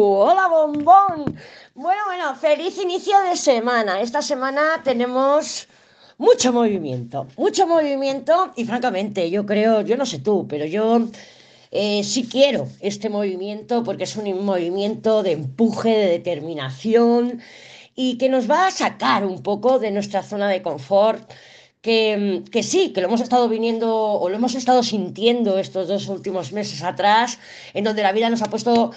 Hola, bombón. Bueno, bueno, feliz inicio de semana. Esta semana tenemos mucho movimiento, mucho movimiento y francamente yo creo, yo no sé tú, pero yo eh, sí quiero este movimiento porque es un movimiento de empuje, de determinación y que nos va a sacar un poco de nuestra zona de confort que, que, sí, que lo hemos estado viniendo o lo hemos estado sintiendo estos dos últimos meses atrás, en donde la vida nos ha puesto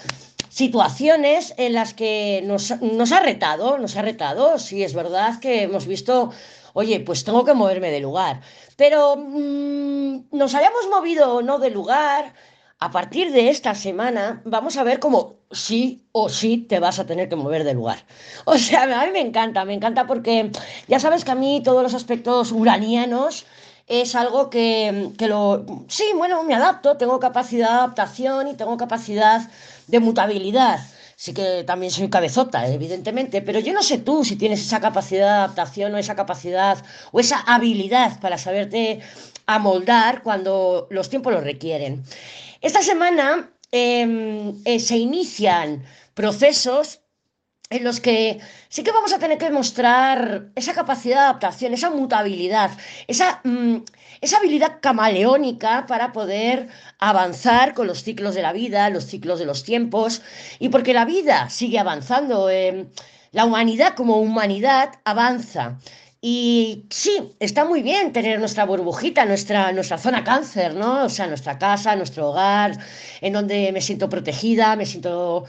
situaciones en las que nos, nos ha retado, nos ha retado, sí es verdad que hemos visto, oye, pues tengo que moverme de lugar, pero mmm, nos hayamos movido o no de lugar, a partir de esta semana vamos a ver cómo sí o sí te vas a tener que mover de lugar. O sea, a mí me encanta, me encanta porque ya sabes que a mí todos los aspectos uranianos es algo que, que lo... Sí, bueno, me adapto, tengo capacidad de adaptación y tengo capacidad de mutabilidad. Sí que también soy cabezota, evidentemente, pero yo no sé tú si tienes esa capacidad de adaptación o esa capacidad o esa habilidad para saberte amoldar cuando los tiempos lo requieren. Esta semana eh, eh, se inician procesos en los que sí que vamos a tener que mostrar esa capacidad de adaptación, esa mutabilidad, esa, mmm, esa habilidad camaleónica para poder avanzar con los ciclos de la vida, los ciclos de los tiempos, y porque la vida sigue avanzando, eh, la humanidad como humanidad avanza. Y sí, está muy bien tener nuestra burbujita, nuestra, nuestra zona cáncer, ¿no? O sea, nuestra casa, nuestro hogar, en donde me siento protegida, me siento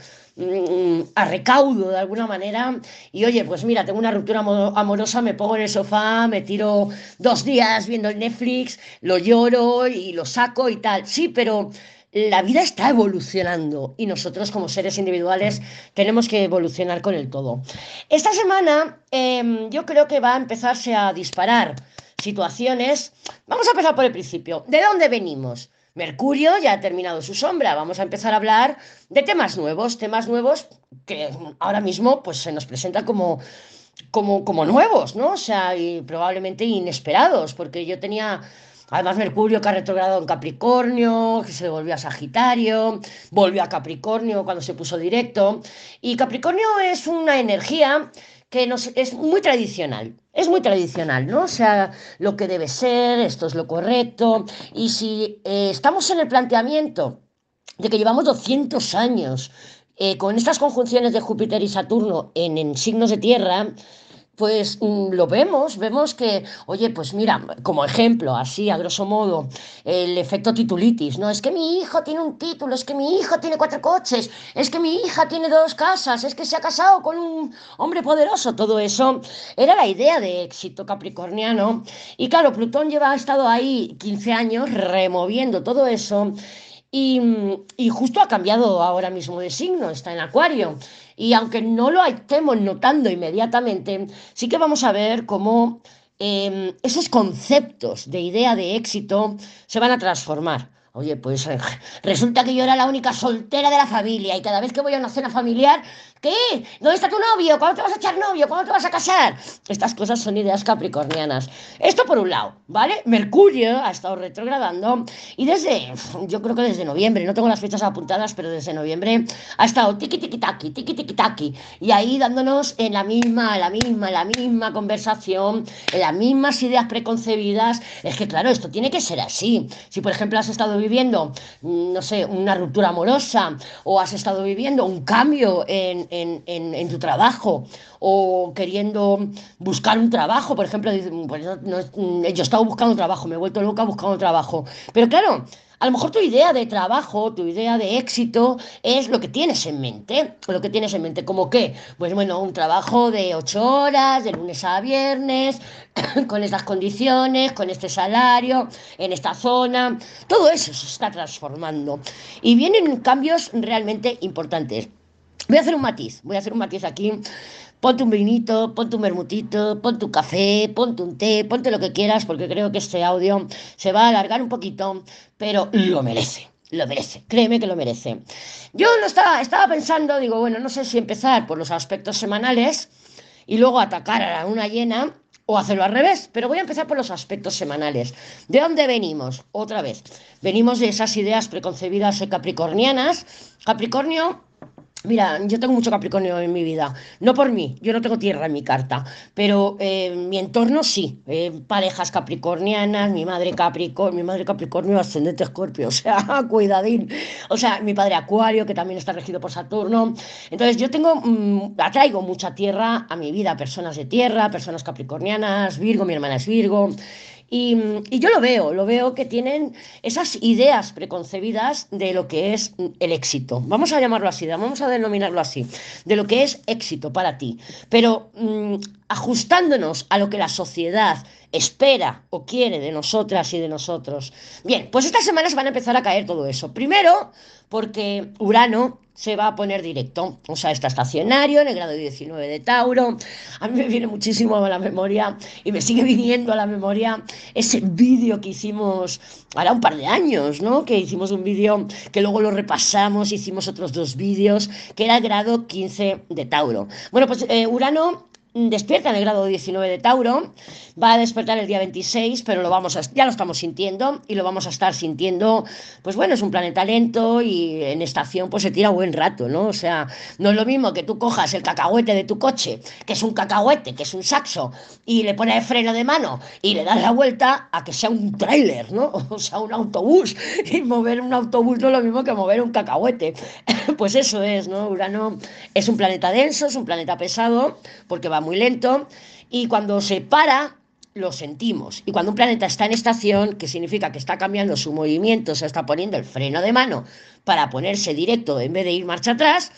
a recaudo de alguna manera. Y oye, pues mira, tengo una ruptura amorosa, me pongo en el sofá, me tiro dos días viendo el Netflix, lo lloro y lo saco y tal. Sí, pero la vida está evolucionando y nosotros como seres individuales tenemos que evolucionar con el todo. Esta semana eh, yo creo que va a empezarse a disparar situaciones. Vamos a empezar por el principio. ¿De dónde venimos? Mercurio ya ha terminado su sombra. Vamos a empezar a hablar de temas nuevos, temas nuevos que ahora mismo pues, se nos presentan como, como, como nuevos, ¿no? O sea, y probablemente inesperados, porque yo tenía Además, Mercurio que ha retrogradado en Capricornio, que se volvió a Sagitario, volvió a Capricornio cuando se puso directo. Y Capricornio es una energía que nos, es muy tradicional, es muy tradicional, ¿no? O sea, lo que debe ser, esto es lo correcto. Y si eh, estamos en el planteamiento de que llevamos 200 años eh, con estas conjunciones de Júpiter y Saturno en, en signos de tierra, pues mm, lo vemos, vemos que, oye, pues mira, como ejemplo, así a grosso modo, el efecto titulitis, ¿no? Es que mi hijo tiene un título, es que mi hijo tiene cuatro coches, es que mi hija tiene dos casas, es que se ha casado con un hombre poderoso, todo eso era la idea de éxito capricorniano. Y claro, Plutón lleva, estado ahí 15 años removiendo todo eso y, y, justo ha cambiado ahora mismo de signo, está en Acuario. Y aunque no lo estemos notando inmediatamente, sí que vamos a ver cómo eh, esos conceptos de idea de éxito se van a transformar. Oye, pues resulta que yo era la única soltera de la familia y cada vez que voy a una cena familiar ¿Qué? ¿Dónde está tu novio? ¿Cuándo te vas a echar novio? ¿Cuándo te vas a casar? Estas cosas son ideas capricornianas. Esto por un lado, ¿vale? Mercurio ha estado retrogradando y desde, yo creo que desde noviembre, no tengo las fechas apuntadas, pero desde noviembre ha estado tiki tiki taki, tiki tiki taki, y ahí dándonos en la misma, la misma, la misma conversación, en las mismas ideas preconcebidas. Es que claro, esto tiene que ser así. Si por ejemplo has estado viviendo, no sé, una ruptura amorosa o has estado viviendo un cambio en en, en, tu trabajo o queriendo buscar un trabajo, por ejemplo, pues no, no, yo estaba buscando trabajo, me he vuelto loca buscando trabajo. Pero claro, a lo mejor tu idea de trabajo, tu idea de éxito es lo que tienes en mente, lo que tienes en mente, como que, pues bueno, un trabajo de ocho horas, de lunes a viernes, con estas condiciones, con este salario, en esta zona, todo eso se está transformando y vienen cambios realmente importantes. Voy a hacer un matiz, voy a hacer un matiz aquí. Ponte un vinito, ponte un bermutito, ponte un café, ponte un té, ponte lo que quieras, porque creo que este audio se va a alargar un poquito, pero lo merece, lo merece, créeme que lo merece. Yo estaba, estaba pensando, digo, bueno, no sé si empezar por los aspectos semanales y luego atacar a la luna llena o hacerlo al revés, pero voy a empezar por los aspectos semanales. ¿De dónde venimos? Otra vez, venimos de esas ideas preconcebidas capricornianas. Capricornio Mira, yo tengo mucho Capricornio en mi vida, no por mí, yo no tengo tierra en mi carta, pero eh, mi entorno sí, eh, parejas capricornianas, mi madre Capricornio, mi madre Capricornio ascendente Escorpio, o sea, cuidadín, o sea, mi padre Acuario que también está regido por Saturno, entonces yo tengo, mmm, atraigo mucha tierra a mi vida, personas de tierra, personas capricornianas, Virgo, mi hermana es Virgo, y, yo lo veo, lo veo que tienen esas ideas preconcebidas de lo que es el éxito. Vamos a llamarlo así, vamos a denominarlo así, de lo que es éxito para ti. Pero mmm, ajustándonos a lo que la sociedad espera o quiere de nosotras y de nosotros. Bien, pues estas semanas van a empezar a caer todo eso. Primero, porque Urano se va a poner directo, o sea, está estacionario en el grado 19 de Tauro. A mí me viene muchísimo a la memoria y me sigue viniendo a la memoria ese vídeo que hicimos ahora un par de años, ¿no? Que hicimos un vídeo que luego lo repasamos, hicimos otros dos vídeos, que era el grado 15 de Tauro. Bueno, pues eh, Urano despierta en el grado 19 de Tauro, va a despertar el día 26, pero lo vamos a, ya lo estamos sintiendo y lo vamos a estar sintiendo, pues bueno, es un planeta lento y en estación pues se tira buen rato, ¿no? O sea, no es lo mismo que tú cojas el cacahuete de tu coche, que es un cacahuete, que es un saxo, y le pones freno de mano y le das la vuelta a que sea un tráiler, ¿no? O sea, un autobús. Y mover un autobús no es lo mismo que mover un cacahuete. pues eso es, ¿no? Urano es un planeta denso, es un planeta pesado, porque va muy lento y cuando se para lo sentimos. Y cuando un planeta está en estación, que significa que está cambiando su movimiento, se está poniendo el freno de mano para ponerse directo en vez de ir marcha atrás,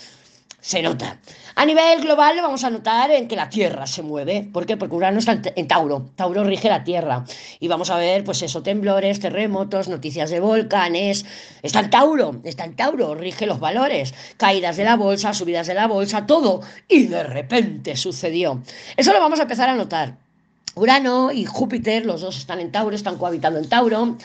se nota. A nivel global lo vamos a notar en que la Tierra se mueve. ¿Por qué? Porque Urano está en Tauro. Tauro rige la Tierra. Y vamos a ver, pues eso, temblores, terremotos, noticias de volcanes. Está en Tauro, está en Tauro, rige los valores. Caídas de la bolsa, subidas de la bolsa, todo. Y de repente sucedió. Eso lo vamos a empezar a notar. Urano y Júpiter, los dos están en Tauro, están cohabitando en Tauro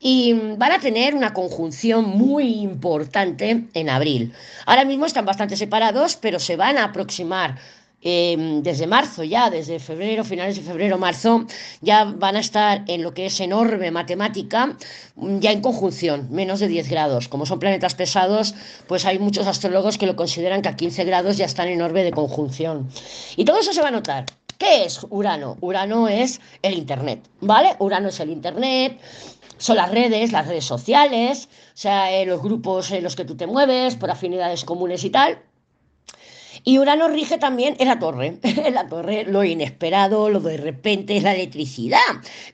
y van a tener una conjunción muy importante en abril. Ahora mismo están bastante separados, pero se van a aproximar eh, desde marzo ya, desde febrero, finales de febrero, marzo, ya van a estar en lo que es enorme matemática, ya en conjunción, menos de 10 grados. Como son planetas pesados, pues hay muchos astrólogos que lo consideran que a 15 grados ya están en orbe de conjunción. Y todo eso se va a notar. ¿Qué es Urano? Urano es el Internet, ¿vale? Urano es el Internet, son las redes, las redes sociales, o sea, eh, los grupos en los que tú te mueves por afinidades comunes y tal. Y Urano rige también en la torre, en la torre lo inesperado, lo de repente es la electricidad.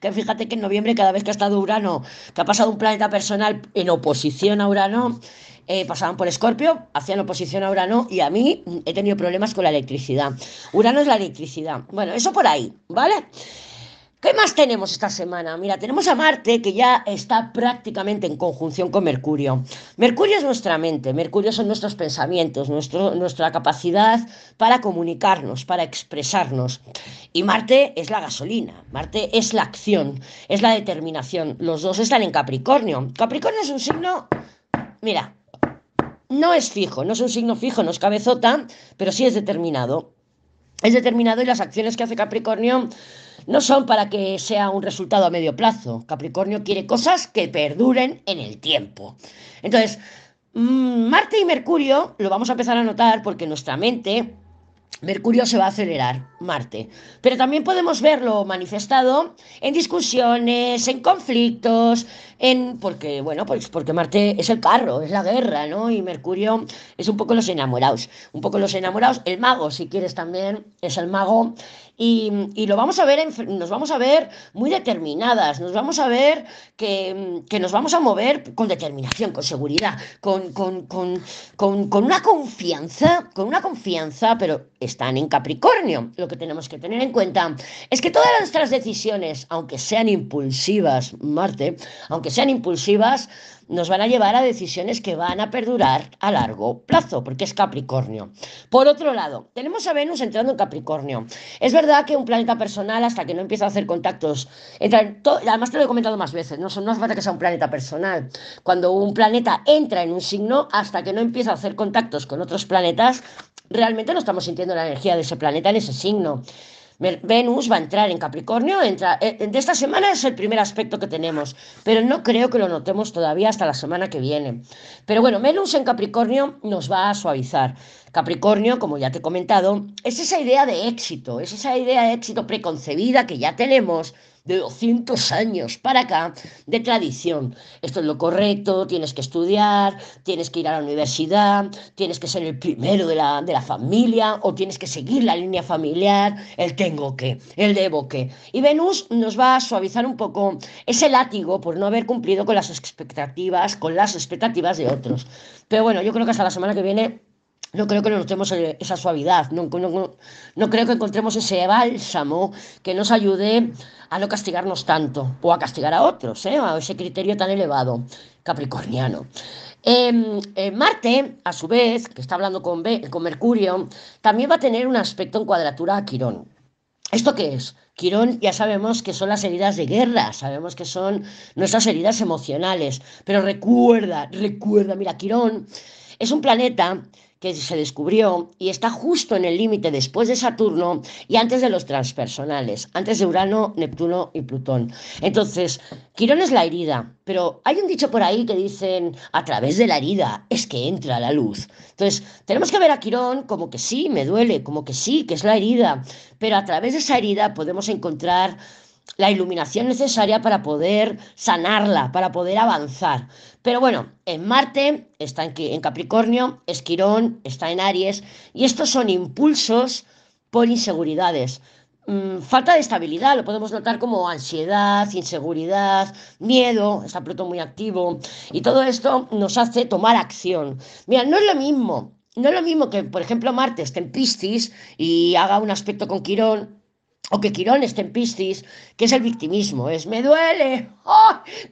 Que fíjate que en noviembre cada vez que ha estado Urano, que ha pasado un planeta personal en oposición a Urano, eh, pasaban por Escorpio, hacían oposición a Urano y a mí he tenido problemas con la electricidad. Urano es la electricidad. Bueno, eso por ahí, ¿vale? ¿Qué más tenemos esta semana? Mira, tenemos a Marte que ya está prácticamente en conjunción con Mercurio. Mercurio es nuestra mente, Mercurio son nuestros pensamientos, nuestro, nuestra capacidad para comunicarnos, para expresarnos. Y Marte es la gasolina, Marte es la acción, es la determinación. Los dos están en Capricornio. Capricornio es un signo, mira, no es fijo, no es un signo fijo, no es cabezota, pero sí es determinado. Es determinado y las acciones que hace Capricornio no son para que sea un resultado a medio plazo. Capricornio quiere cosas que perduren en el tiempo. Entonces, mm, Marte y Mercurio lo vamos a empezar a notar porque nuestra mente Mercurio se va a acelerar, Marte. Pero también podemos verlo manifestado en discusiones, en conflictos, en porque bueno, pues porque Marte es el carro, es la guerra, ¿no? Y Mercurio es un poco los enamorados, un poco los enamorados, el mago, si quieres también, es el mago y, y, lo vamos a ver, en, nos vamos a ver muy determinadas, nos vamos a ver que, que nos vamos a mover con determinación, con seguridad, con, con, con, con, una confianza, con una confianza, pero están en Capricornio. Lo que tenemos que tener en cuenta es que todas nuestras decisiones, aunque sean impulsivas, Marte, aunque sean impulsivas, nos van a llevar a decisiones que van a perdurar a largo plazo, porque es Capricornio. Por otro lado, tenemos a Venus entrando en Capricornio. Es verdad que un planeta personal, hasta que no empieza a hacer contactos, además te lo he comentado más veces, no, no hace falta que sea un planeta personal. Cuando un planeta entra en un signo, hasta que no empieza a hacer contactos con otros planetas, realmente no estamos sintiendo la energía de ese planeta en ese signo. Venus va a entrar en Capricornio, entra, eh, de esta semana es el primer aspecto que tenemos, pero no creo que lo notemos todavía hasta la semana que viene. Pero bueno, Venus en Capricornio nos va a suavizar. Capricornio, como ya te he comentado, es esa idea de éxito, es esa idea de éxito preconcebida que ya tenemos de 200 años para acá de tradición. Esto es lo correcto, tienes que estudiar, tienes que ir a la universidad, tienes que ser el primero de la, de la familia o tienes que seguir la línea familiar, el tengo que, el debo que. Y Venus nos va a suavizar un poco ese látigo por no haber cumplido con las expectativas, con las expectativas de otros. Pero bueno, yo creo que hasta la semana que viene no creo que notemos eh, esa suavidad, no, no, creo que encontremos ese bálsamo que nos ayude a no castigarnos tanto o a castigar a otros, ¿eh? a ese criterio tan elevado capricorniano. Em, eh, Marte, a su vez, que está hablando con, con Mercurio, también va a tener un aspecto en cuadratura a Quirón. ¿Esto qué es? Quirón ya sabemos que son las heridas de guerra, sabemos que son nuestras heridas emocionales, pero recuerda, recuerda, mira, Quirón es un planeta que se descubrió y está justo en el límite después de Saturno y antes de los transpersonales, antes de Urano, Neptuno y Plutón. Entonces, Quirón es la herida, pero hay un dicho por ahí que dicen, a través de la herida es que entra la luz. Entonces, tenemos que ver a Quirón como que sí, me duele, como que sí, que es la herida, pero a través de esa herida podemos encontrar la iluminación necesaria para poder sanarla, para poder avanzar. Pero bueno, en Marte está en, Capricornio, Esquirón está en Aries, y estos son impulsos por inseguridades. Mm, falta de estabilidad, lo podemos notar como ansiedad, inseguridad, miedo, está Plutón muy activo, y todo esto nos hace tomar acción. Mira, no es lo mismo, no es lo mismo que, por ejemplo, Marte esté en Piscis y haga un aspecto con Quirón o que Quirón esté en Piscis, que es el victimismo, es me duele,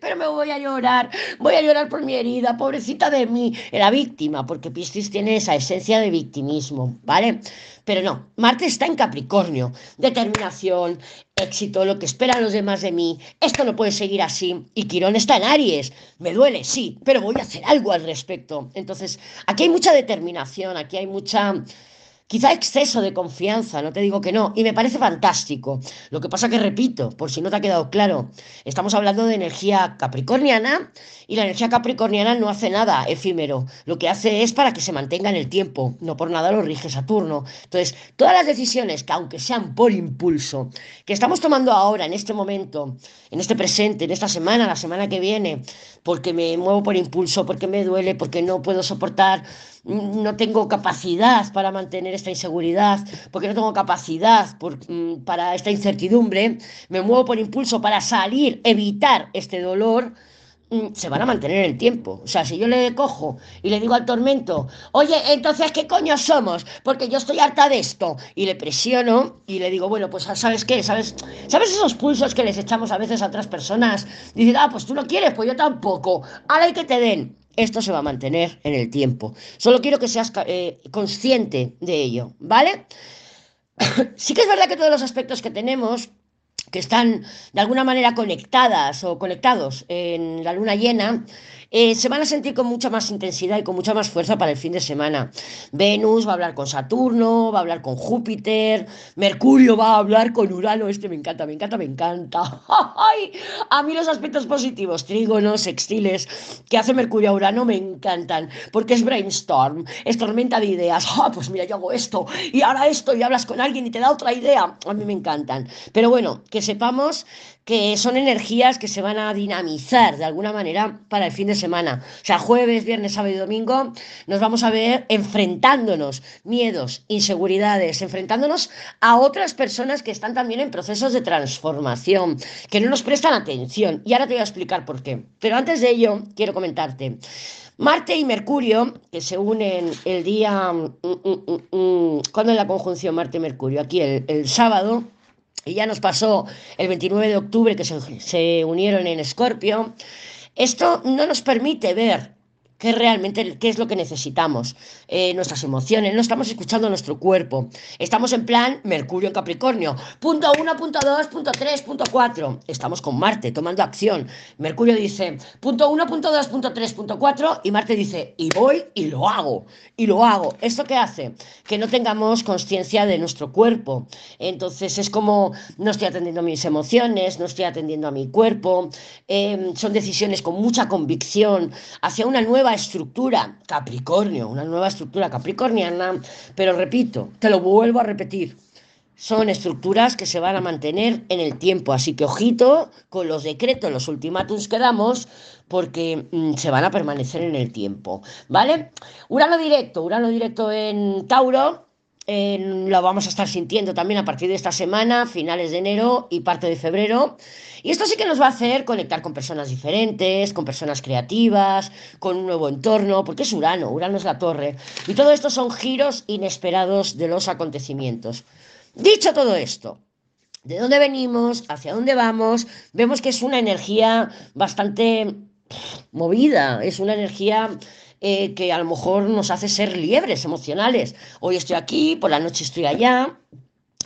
pero me voy a llorar, voy a llorar por mi herida, pobrecita de mí, la víctima, porque Piscis tiene esa esencia de victimismo, ¿vale? Pero no, Marte está en Capricornio, determinación, éxito, lo que esperan los demás de mí, esto no puede seguir así, y Quirón está en Aries, me duele, sí, pero voy a hacer algo al respecto. Entonces, aquí hay mucha determinación, aquí hay mucha Quizá exceso de confianza, no te digo que no, y me parece fantástico. Lo que pasa que repito, por si no te ha quedado claro, estamos hablando de energía capricorniana y la energía capricorniana no hace nada efímero, lo que hace es para que se mantenga en el tiempo, no por nada lo rige Saturno. Entonces, todas las decisiones que aunque sean por impulso, que estamos tomando ahora, en este momento, en este presente, en esta semana, la semana que viene, porque me muevo por impulso, porque me duele, porque no puedo soportar no tengo capacidad para mantener esta inseguridad, porque no tengo capacidad mm, para esta incertidumbre, me muevo por impulso para salir, evitar este dolor, mm, se van a mantener en el tiempo. O sea, si yo le cojo y le digo al tormento, oye, entonces, ¿qué coño somos? Porque yo estoy harta de esto. Y le presiono y le digo, bueno, pues ¿sabes qué? ¿Sabes, ¿Sabes esos pulsos que les echamos a veces a otras personas? Dicen, ah, pues tú no quieres, pues yo tampoco. Ahora hay que te den esto se va a mantener en el tiempo. Solo quiero que seas eh, consciente de ello, ¿vale? sí que es verdad que todos los aspectos que tenemos que están de alguna manera conectadas o conectados en la luna llena, eh, se van a sentir con mucha más intensidad y con mucha más fuerza para el fin de semana. Venus va a hablar con Saturno, va a hablar con Júpiter, Mercurio va a hablar con Urano, este me encanta, me encanta, me encanta. A mí los aspectos positivos, trígonos, sextiles, que hace Mercurio a Urano me encantan, porque es brainstorm, es tormenta de ideas. Ah, pues mira, yo hago esto y ahora esto y hablas con alguien y te da otra idea. A mí me encantan. Pero bueno, que sepamos que son energías que se van a dinamizar de alguna manera para el fin de. O sea, jueves, viernes, sábado y domingo nos vamos a ver enfrentándonos, miedos, inseguridades, enfrentándonos a otras personas que están también en procesos de transformación, que no nos prestan atención. Y ahora te voy a explicar por qué. Pero antes de ello, quiero comentarte. Marte y Mercurio, que se unen el día... Mm, mm, mm, ¿Cuándo es la conjunción Marte y Mercurio? Aquí el, el sábado y ya nos pasó el 29 de octubre que se, unieron en Escorpio, esto no nos permite ver qué realmente, qué es lo que necesitamos, eh, nuestras emociones, no estamos escuchando nuestro cuerpo. Estamos en plan Mercurio en Capricornio, punto 1, punto 2, punto 3, punto 4. Estamos con Marte tomando acción. Mercurio dice, punto 1, punto 2, punto 3, punto 4, y Marte dice, y voy y lo hago, y lo hago. ¿Esto qué hace? Que no tengamos conciencia de nuestro cuerpo. Entonces es como, no estoy atendiendo mis emociones, no estoy atendiendo a mi cuerpo. Eh, son decisiones con mucha convicción hacia una nueva estructura Capricornio, una nueva estructura capricorniana, pero repito, te lo vuelvo a repetir, son estructuras que se van a mantener en el tiempo, así que ojito con los decretos, los ultimátums que damos, porque mm, se van a permanecer en el tiempo, ¿vale? Urano directo, Urano directo en Tauro, lo vamos a estar sintiendo también a partir de esta semana, finales de enero y parte de febrero. Y esto sí que nos va a hacer conectar con personas diferentes, con personas creativas, con un nuevo entorno, porque es Urano, Urano es la torre. Y todo esto son giros inesperados de los acontecimientos. Dicho todo esto, de dónde venimos, hacia dónde vamos, vemos que es una energía bastante movida, es una energía eh, que a lo mejor nos hace ser liebres emocionales. Hoy estoy aquí, por la noche estoy allá,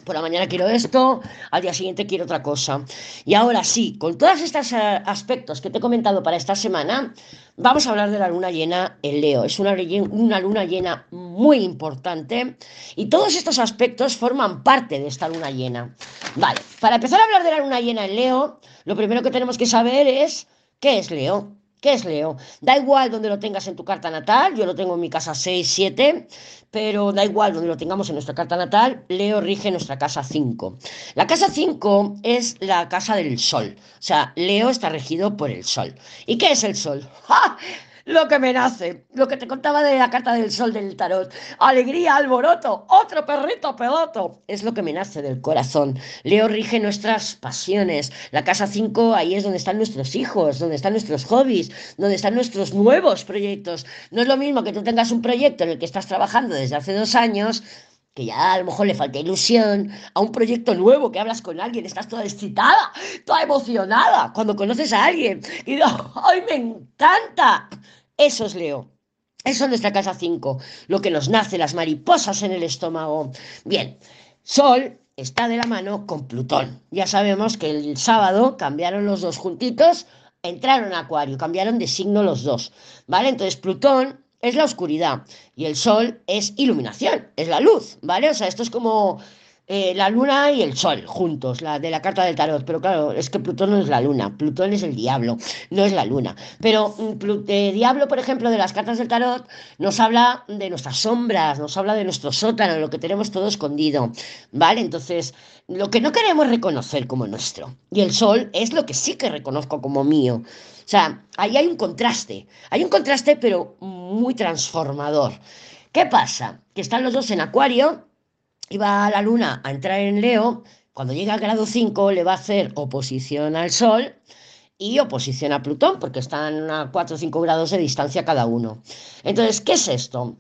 por la mañana quiero esto, al día siguiente quiero otra cosa. Y ahora sí, con todos estos eh, aspectos que te he comentado para esta semana, vamos a hablar de la luna llena en Leo. Es una, una luna llena muy importante y todos estos aspectos forman parte de esta luna llena. Vale, para empezar a hablar de la luna llena en Leo, lo primero que tenemos que saber es qué es Leo. ¿Qué es Leo? Da igual donde lo tengas en tu carta natal, yo lo tengo en mi casa 6, 7, pero da igual donde lo tengamos en nuestra carta natal, Leo rige nuestra casa 5. La casa 5 es la casa del sol, o sea, Leo está regido por el sol. ¿Y qué es el sol? ¡Ja! Lo que me nace, lo que te contaba de la carta del sol del tarot. Alegría, alboroto, otro perrito peloto. Es lo que me nace del corazón. Leo rige nuestras pasiones. La casa 5, ahí es donde están nuestros hijos, donde están nuestros hobbies, donde están nuestros nuevos proyectos. No es lo mismo que tú tengas un proyecto en el que estás trabajando desde hace dos años que ya a lo mejor le falta ilusión, a un proyecto nuevo que hablas con alguien, estás toda excitada, toda emocionada cuando conoces a alguien y dices, ¡ay, me encanta! Eso es Leo. Eso es nuestra casa 5, lo que nos nace, las mariposas en el estómago. Bien, Sol está de la mano con Plutón. Ya sabemos que el sábado cambiaron los dos juntitos, entraron a Acuario, cambiaron de signo los dos. ¿Vale? Entonces Plutón es la oscuridad y el Sol es iluminación, es la luz. ¿Vale? O sea, esto es como eh, la luna y el sol juntos, la de la carta del tarot, pero claro, es que Plutón no es la luna, Plutón es el diablo, no es la luna. Pero eh, diablo, por ejemplo, de las cartas del tarot, nos habla de nuestras sombras, nos habla de nuestro sótano, lo que tenemos todo escondido, ¿vale? Entonces, lo que no queremos reconocer como nuestro. Y el sol es lo que sí que reconozco como mío. O sea, ahí hay un contraste, hay un contraste pero muy transformador. ¿Qué pasa? Que están los dos en acuario va la luna a entrar en Leo, cuando llega al grado 5 le va a hacer oposición al Sol y oposición a Plutón, porque están a 4 o 5 grados de distancia cada uno. Entonces, ¿qué es esto?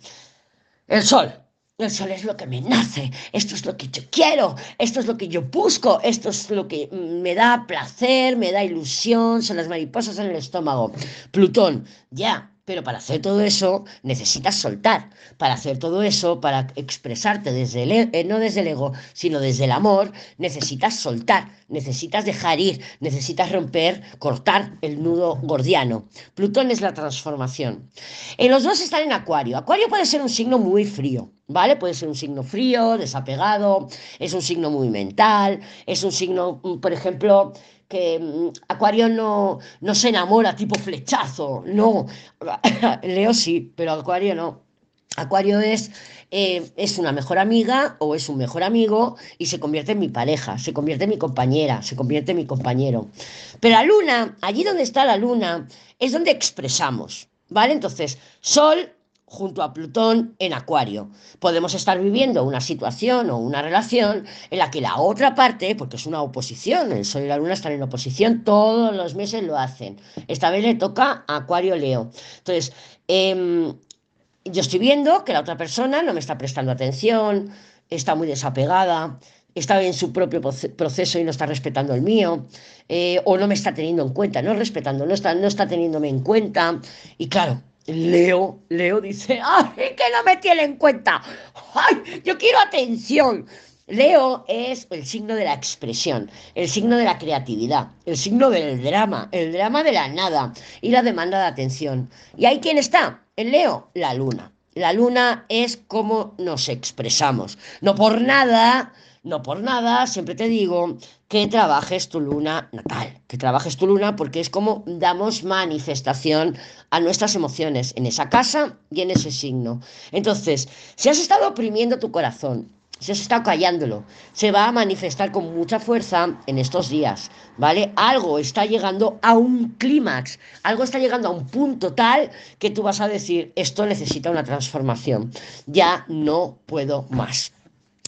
El Sol. El sol es lo que me nace, esto es lo que yo quiero, esto es lo que yo busco, esto es lo que me da placer, me da ilusión, son las mariposas en el estómago. Plutón, ya, pero para hacer todo eso necesitas soltar. Para hacer todo eso, para expresarte desde el, e, eh, no desde el ego, sino desde el amor, necesitas soltar, necesitas dejar ir, necesitas romper, cortar el nudo gordiano. Plutón es la transformación. En los dos están en Acuario. Acuario puede ser un signo muy frío, ¿vale? Puede ser un signo frío, desapegado, es un signo muy mental, es un signo, mm, por ejemplo, que mm, Acuario no, no se enamora tipo flechazo, no. Leo sí, pero Acuario no. Acuario es, eh, es una mejor amiga o es un mejor amigo y se convierte en mi pareja, se convierte en mi compañera, se convierte en mi compañero. Pero la luna, allí donde está la luna, es donde expresamos, ¿vale? Entonces, Sol junto a Plutón en Acuario. Podemos estar viviendo una situación o una relación en la que la otra parte, porque es una oposición, el Sol y la Luna están en oposición, todos los meses lo hacen. Esta vez le toca a Acuario Leo. Entonces, em, yo estoy viendo que la otra persona no me está prestando atención, está muy desapegada, está en su propio proceso y no está respetando el mío, eh, o no me está teniendo en cuenta, no respetando, no está, no está teniéndome en cuenta. Y claro, Leo, Leo dice, ¡ay, que no me tiene en cuenta! ¡Ay, yo quiero atención! Leo es el signo de la expresión, el signo de la creatividad, el signo del drama, el drama de la nada y la demanda de atención. ¿Y ahí quién está? El Leo, la luna. La luna es cómo nos expresamos. No por nada, no por nada, siempre te digo que trabajes tu luna natal, que trabajes tu luna porque es como damos manifestación a nuestras emociones en esa casa y en ese signo. Entonces, si has estado oprimiendo tu corazón, se os está callándolo. Se va a manifestar con mucha fuerza en estos días, ¿vale? Algo está llegando a un clímax, algo está llegando a un punto tal que tú vas a decir, esto necesita una transformación, ya no puedo más.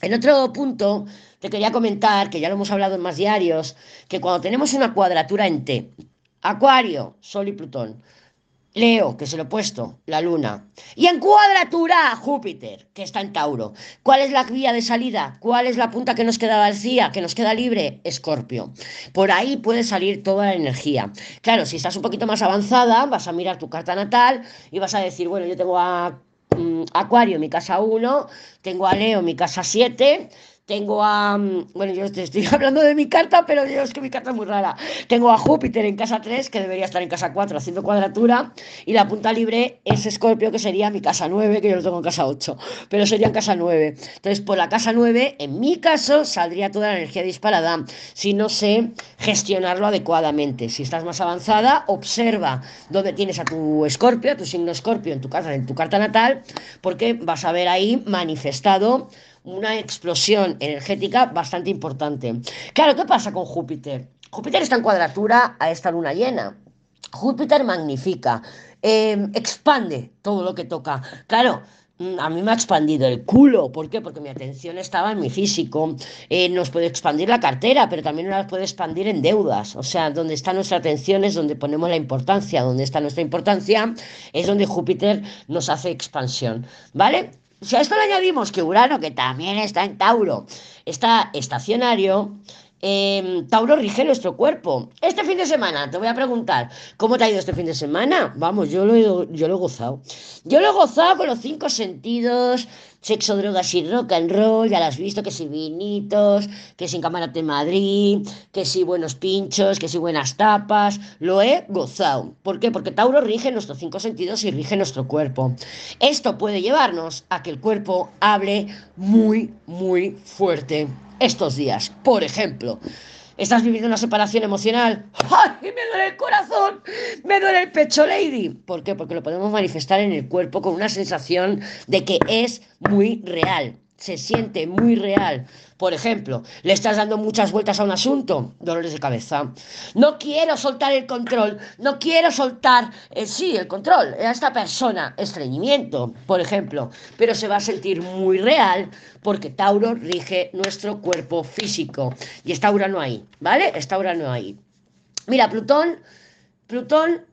En otro punto, te quería comentar, que ya lo hemos hablado en más diarios, que cuando tenemos una cuadratura en T, Acuario, Sol y Plutón, Leo, que es el opuesto, la Luna. Y en cuadratura, Júpiter, que está en Tauro. ¿Cuál es la vía de salida? ¿Cuál es la punta que nos queda vacía, que nos queda libre? Escorpio. Por ahí puede salir toda la energía. Claro, si estás un poquito más avanzada, vas a mirar tu carta natal y vas a decir, bueno, yo tengo a mm, Acuario mi casa 1, tengo a Leo mi casa 7, tengo a. Mm, bueno, yo te estoy hablando de mi carta, pero es que mi carta es muy rara. Tengo a Júpiter en casa 3, que debería estar en casa 4 haciendo cuadratura. Y la punta libre es Escorpio, que sería mi casa 9, que yo lo tengo en casa 8. Pero sería en casa 9. Entonces, por la casa 9, en mi caso, saldría toda la energía disparada si no sé gestionarlo adecuadamente. Si estás más avanzada, observa dónde tienes a tu Escorpio, a tu signo Escorpio en tu, casa, en tu carta natal, porque vas a ver ahí manifestado una explosión energética bastante importante. Claro, ¿qué pasa con Júpiter? Júpiter está en cuadratura a esta luna llena. Júpiter magnifica, em, expande todo lo que toca. Claro, mm, a mí me ha expandido el culo. ¿Por qué? Porque mi atención estaba en mi físico. Eh, nos puede expandir la cartera, pero también nos puede expandir en deudas. O sea, donde está nuestra atención es donde ponemos la importancia. Donde está nuestra importancia es donde Júpiter nos hace expansión. ¿Vale? Si a esto le añadimos que Urano, que también está en Tauro, está estacionario, em, Tauro rige nuestro cuerpo. Este fin de semana, te voy a preguntar, ¿cómo te ha ido este fin de semana? Vamos, yo lo he, yo lo he gozado. Yo lo he gozado con los cinco sentidos, sexo, drogas y rock and roll, ya lo has visto, que si vinitos, que si camarote Madrid, que si buenos pinchos, que si buenas tapas, lo he gozado. ¿Por qué? Porque Tauro rige nuestros cinco sentidos y rige nuestro cuerpo. Esto puede llevarnos a que el cuerpo hable muy, muy fuerte estos días. Por ejemplo, ¿Estás viviendo una separación emocional? ¡Ay, me duele el corazón! ¡Me duele el pecho, lady! ¿Por qué? Porque lo podemos manifestar en el cuerpo con una sensación de que es muy real se siente muy real. Por ejemplo, le estás dando muchas vueltas a un asunto, dolores de cabeza. No quiero soltar el control, no quiero soltar, eh, sí, el control a esta persona, estreñimiento, por ejemplo, pero se va a sentir muy real porque Tauro rige nuestro cuerpo físico y está Urano ahí, ¿vale? Está Urano ahí. Mira, Plutón, Plutón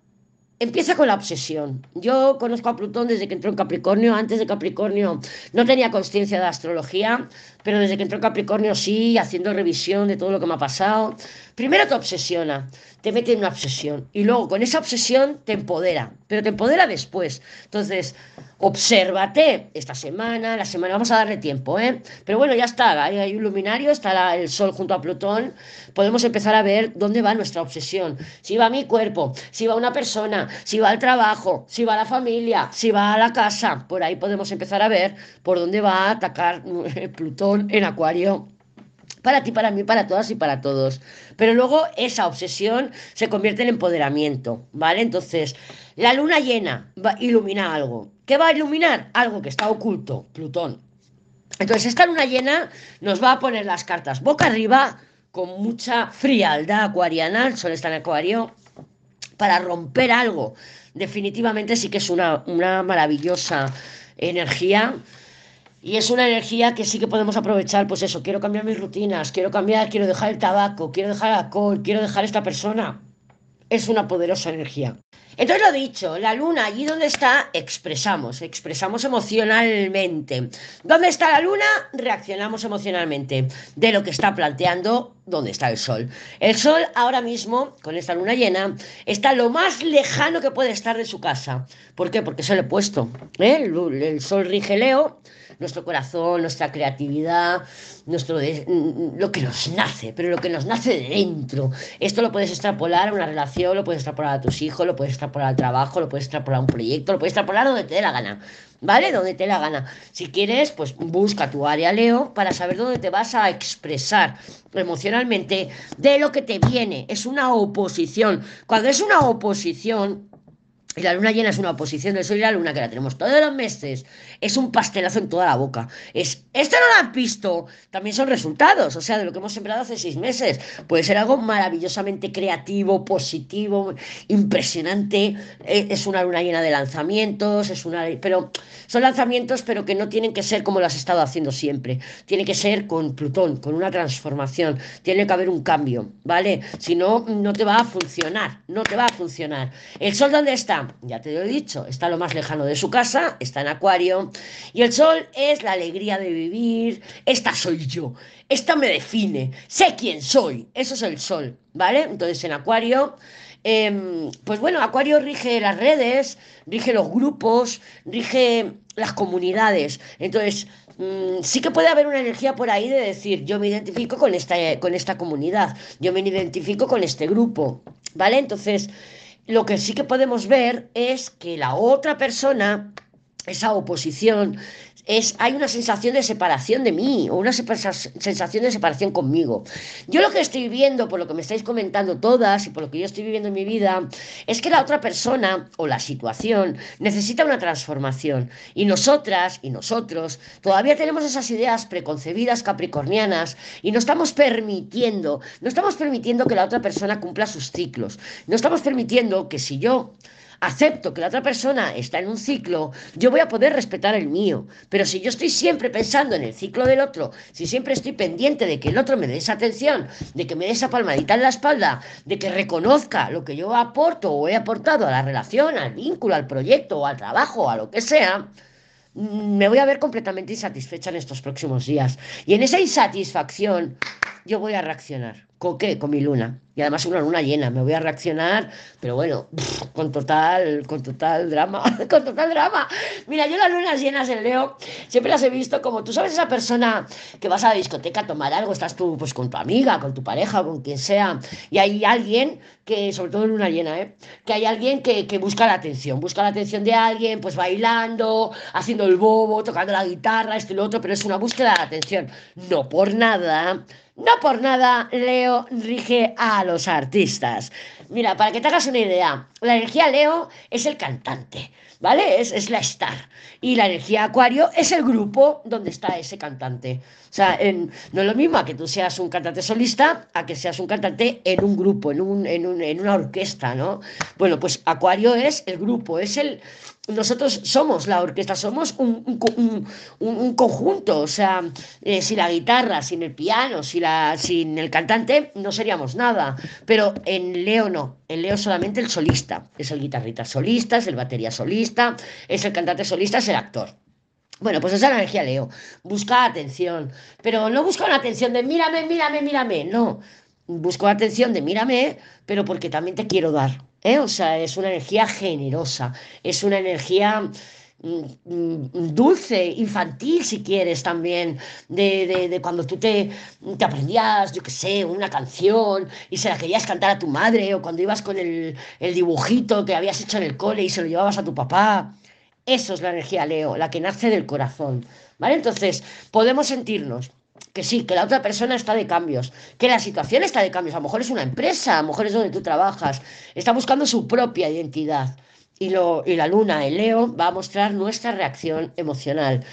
Empieza con la obsesión. Yo conozco a Plutón desde que entró en Capricornio. Antes de Capricornio no tenía conciencia de astrología, pero desde que entró en Capricornio sí, haciendo revisión de todo lo que me ha pasado. Primero te obsesiona, te mete en una obsesión y luego con esa obsesión te empodera, pero te empodera después. Entonces, obsérvate esta semana, la semana, vamos a darle tiempo, ¿eh? Pero bueno, ya está, hay, un luminario, está el Sol junto a Plutón, podemos empezar a ver dónde va nuestra obsesión. Si va mi cuerpo, si va una persona, si va al trabajo, si va a la familia, si va a la casa, por ahí podemos empezar a ver por dónde va a atacar Plutón en Acuario para ti, para mí, para todas y para todos. Pero luego esa obsesión se convierte en empoderamiento, ¿vale? Entonces, la luna llena va, ilumina algo. ¿Qué va a iluminar? Algo que está oculto, Plutón. Entonces, esta luna llena nos va a poner las cartas boca arriba con mucha frialdad acuariana, el sol está en acuario, para romper algo. Definitivamente sí que es una, una maravillosa energía y es una energía que sí que podemos aprovechar, pues eso, quiero cambiar mis rutinas, quiero cambiar, quiero dejar el tabaco, quiero dejar el alcohol, quiero dejar esta persona. Es una poderosa energía. Entonces lo dicho, la luna allí donde está, expresamos, expresamos emocionalmente. ¿Dónde está la luna? Reaccionamos emocionalmente de lo que está planteando donde está el sol. El sol ahora mismo, con esta luna llena, está lo más lejano que puede estar de su casa. ¿Por qué? Porque se lo he puesto. ¿eh? El, el sol rige Leo nuestro corazón, nuestra creatividad, nuestro lo que nos nace, pero lo que nos nace de dentro. Esto lo puedes extrapolar a una relación, lo puedes extrapolar a tus hijos, lo puedes extrapolar al trabajo, lo puedes extrapolar a un proyecto, lo puedes extrapolar donde te dé la gana. ¿Vale? Donde te dé la gana. Si quieres, pues busca tu área Leo para saber dónde te vas a expresar emocionalmente de lo que te viene. Es una oposición. Cuando es una oposición, y la luna llena es una oposición del sol y la luna que la tenemos todos los meses. Es un pastelazo en toda la boca. Es, esto no lo han visto. También son resultados, o sea, de lo que hemos sembrado hace seis meses. Puede ser algo maravillosamente creativo, positivo, impresionante. Eh, es una luna llena de lanzamientos, es una, pero son lanzamientos, pero que no tienen que ser como lo has estado haciendo siempre. Tiene que ser con Plutón, con una transformación. Tiene que haber un cambio, ¿vale? Si no, no te va a funcionar. No te va a funcionar. ¿El sol dónde está? Ya te lo he dicho, está lo más lejano de su casa, está en Acuario, y el sol es la alegría de vivir, esta soy yo, esta me define, sé quién soy, eso es el sol, ¿vale? Entonces en Acuario, em, pues bueno, Acuario rige las redes, rige los grupos, rige las comunidades, entonces mm, sí que puede haber una energía por ahí de decir, yo me identifico con esta, con esta comunidad, yo me identifico con este grupo, ¿vale? Entonces, lo que sí que podemos ver es que la otra persona, esa oposición, es, hay una sensación de separación de mí o una sensación de separación conmigo. Yo lo que estoy viendo, por lo que me estáis comentando todas y por lo que yo estoy viviendo en mi vida, es que la otra persona o la situación necesita una transformación. Y nosotras y nosotros todavía tenemos esas ideas preconcebidas capricornianas y no estamos permitiendo, no estamos permitiendo que la otra persona cumpla sus ciclos. No estamos permitiendo que si yo acepto que la otra persona está en un ciclo, yo voy a poder respetar el mío. Pero si yo estoy siempre pensando en el ciclo del otro, si siempre estoy pendiente de que el otro me dé esa atención, de que me dé esa palmadita en la espalda, de que reconozca lo que yo aporto o he aportado a la relación, al vínculo, al proyecto al trabajo, a lo que sea, me voy a ver completamente insatisfecha en estos próximos días. Y en esa insatisfacción yo voy a reaccionar. ¿Con qué? Con mi luna. Y además una luna llena. Me voy a reaccionar, pero bueno, con total, con total drama, con total drama. Mira, yo las lunas llenas en Leo siempre las he visto como, tú sabes, esa persona que vas a la discoteca a tomar algo, estás tú pues con tu amiga, con tu pareja, con quien sea, y hay alguien que, sobre todo en luna llena, ¿eh? que hay alguien que, que busca la atención, busca la atención de alguien, pues bailando, haciendo el bobo, tocando la guitarra, esto y lo otro, pero es una búsqueda de atención. No por nada no por nada Leo rige a los artistas. Mira, para que te hagas una idea, la energía Leo es el cantante, ¿vale? Es, es la star. Y la energía Acuario es el grupo donde está ese cantante. Sea, no es lo mismo a que tú seas un cantante solista a que seas un cantante en un grupo, en, un, en, un, en una orquesta, ¿no? Bueno, pues Acuario es el grupo, es el, nosotros somos la orquesta, somos un, conjunto, o sea, eh, sin la guitarra, sin el piano, sin, la, sin el cantante, no seríamos nada. Pero en Leo no, en Leo solamente el solista, es el guitarrista solista, es el batería solista, es el cantante solista, es el actor. Bueno, pues esa es la energía Leo. Busca atención, pero no busca una atención de mírame, mírame, mírame, no. Busco atención de mírame, pero porque también te quiero dar. ¿eh? O sea, es una energía generosa, es una energía mm, mm, dulce, infantil si quieres también, de, cuando tú te, te, aprendías, yo qué sé, una canción y se la querías cantar a tu madre o cuando ibas con el, el dibujito que habías hecho en el cole y se lo llevabas a tu papá. Eso es la energía Leo, la que nace del corazón. ¿Vale? Entonces, podemos sentirnos que sí, que la otra persona está de cambios, que la situación está de cambios, a lo mejor es una empresa, a lo mejor es donde tú trabajas, está buscando su propia identidad. Y, lo, y la luna, el Leo, va a mostrar nuestra reacción emocional.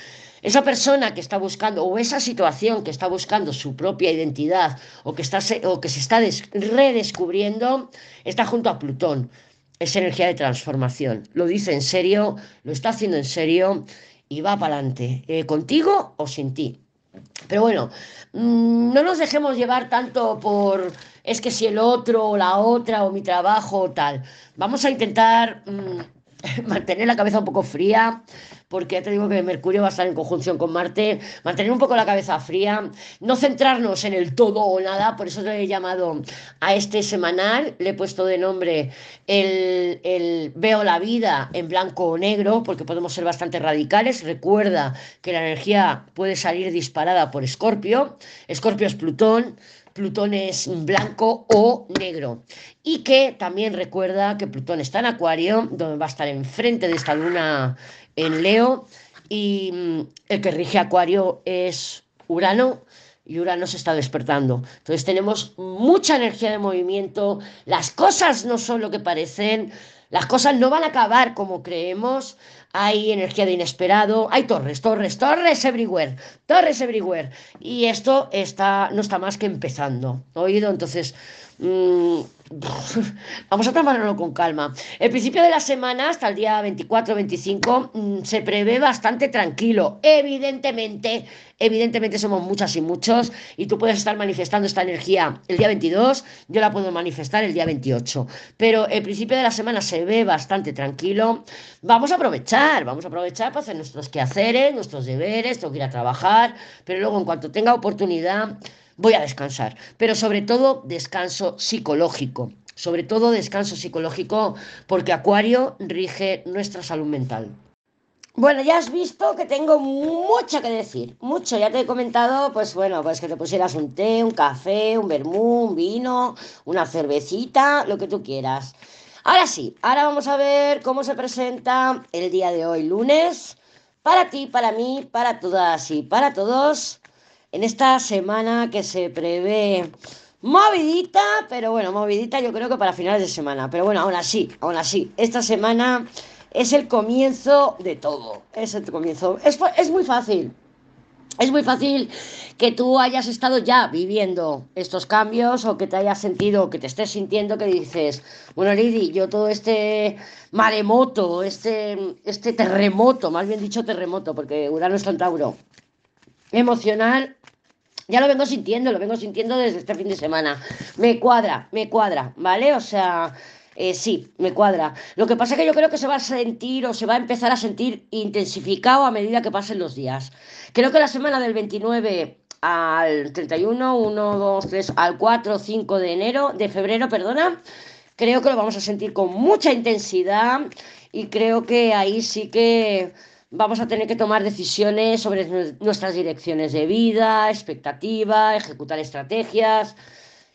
Esa persona que está buscando, o esa situación que está buscando su propia identidad, o que, está, o que se está redescubriendo, está junto a Plutón. Es energía de transformación. Lo dice en serio, lo está haciendo en serio y va para adelante, eh, contigo o sin ti. Pero bueno, mm, no nos dejemos llevar tanto por es que si el otro o la otra o mi trabajo o tal. Vamos a intentar mm, mantener la cabeza un poco fría, porque ya te digo que Mercurio va a estar en conjunción con Marte, mantener un poco la cabeza fría, no centrarnos en el todo o nada, por eso le he llamado a este semanal, le he puesto de nombre el, el Veo la vida en blanco o negro, porque podemos ser bastante radicales. Recuerda que la energía puede salir disparada por Escorpio, Escorpio es Plutón. Plutón es blanco o negro. Y que también recuerda que Plutón está en Acuario, donde va a estar enfrente de esta luna en Leo y mm, el que rige Acuario es Urano y Urano se está despertando. Entonces tenemos mucha energía de movimiento, las cosas no son lo que parecen, las cosas no van a acabar como creemos, hay energía de inesperado, hay torres, torres, torres everywhere, torres everywhere. Y esto está, no está más que empezando, ¿oído? Entonces, mmm, Vamos a tomarlo con calma. El principio de la semana, hasta el día 24-25, mm, se prevé bastante tranquilo. Evidentemente, evidentemente somos muchas y muchos y tú puedes estar manifestando esta energía el día 22, yo la puedo manifestar el día 28. Pero el principio de la semana se ve bastante tranquilo. Vamos a aprovechar, vamos a aprovechar para hacer nuestros quehaceres, nuestros deberes, tengo que ir a trabajar, pero luego en cuanto tenga oportunidad voy a descansar, pero sobre todo descanso psicológico, sobre todo descanso psicológico porque Acuario rige nuestra salud mental. Bueno, ya has visto que tengo mucho que decir, mucho. Ya te he comentado, pues bueno, pues que te pusieras un té, un café, un vermú, un vino, una cervecita, lo que tú quieras. Ahora sí, ahora vamos a ver cómo se presenta el día de hoy, lunes, para ti, para mí, para todas y para todos en esta semana que se prevé movidita, pero bueno, movidita yo creo que para finales de semana. Pero bueno, aún así, aún así, esta semana es el comienzo de todo. Es el comienzo. Es, es muy fácil. Es muy fácil que tú hayas estado ya viviendo estos cambios o que te hayas sentido, que te estés sintiendo que dices, bueno, Lidi, yo todo este maremoto, este, este terremoto, más bien dicho terremoto, porque Urano es Tauro, emocional, ya lo vengo sintiendo, lo vengo sintiendo desde este fin de semana. Me cuadra, me cuadra, ¿vale? O sea, eh, sí, me cuadra. Lo que pasa es que yo creo que se va a sentir o se va a empezar a sentir intensificado a medida que pasen los días. Creo que la semana del 29 al 31, 1, 2, 3, al 4, 5 de enero, de febrero, perdona, creo que lo vamos a sentir con mucha intensidad y creo que ahí sí que vamos a tener que tomar decisiones sobre nuestras direcciones de vida, expectativa, ejecutar estrategias.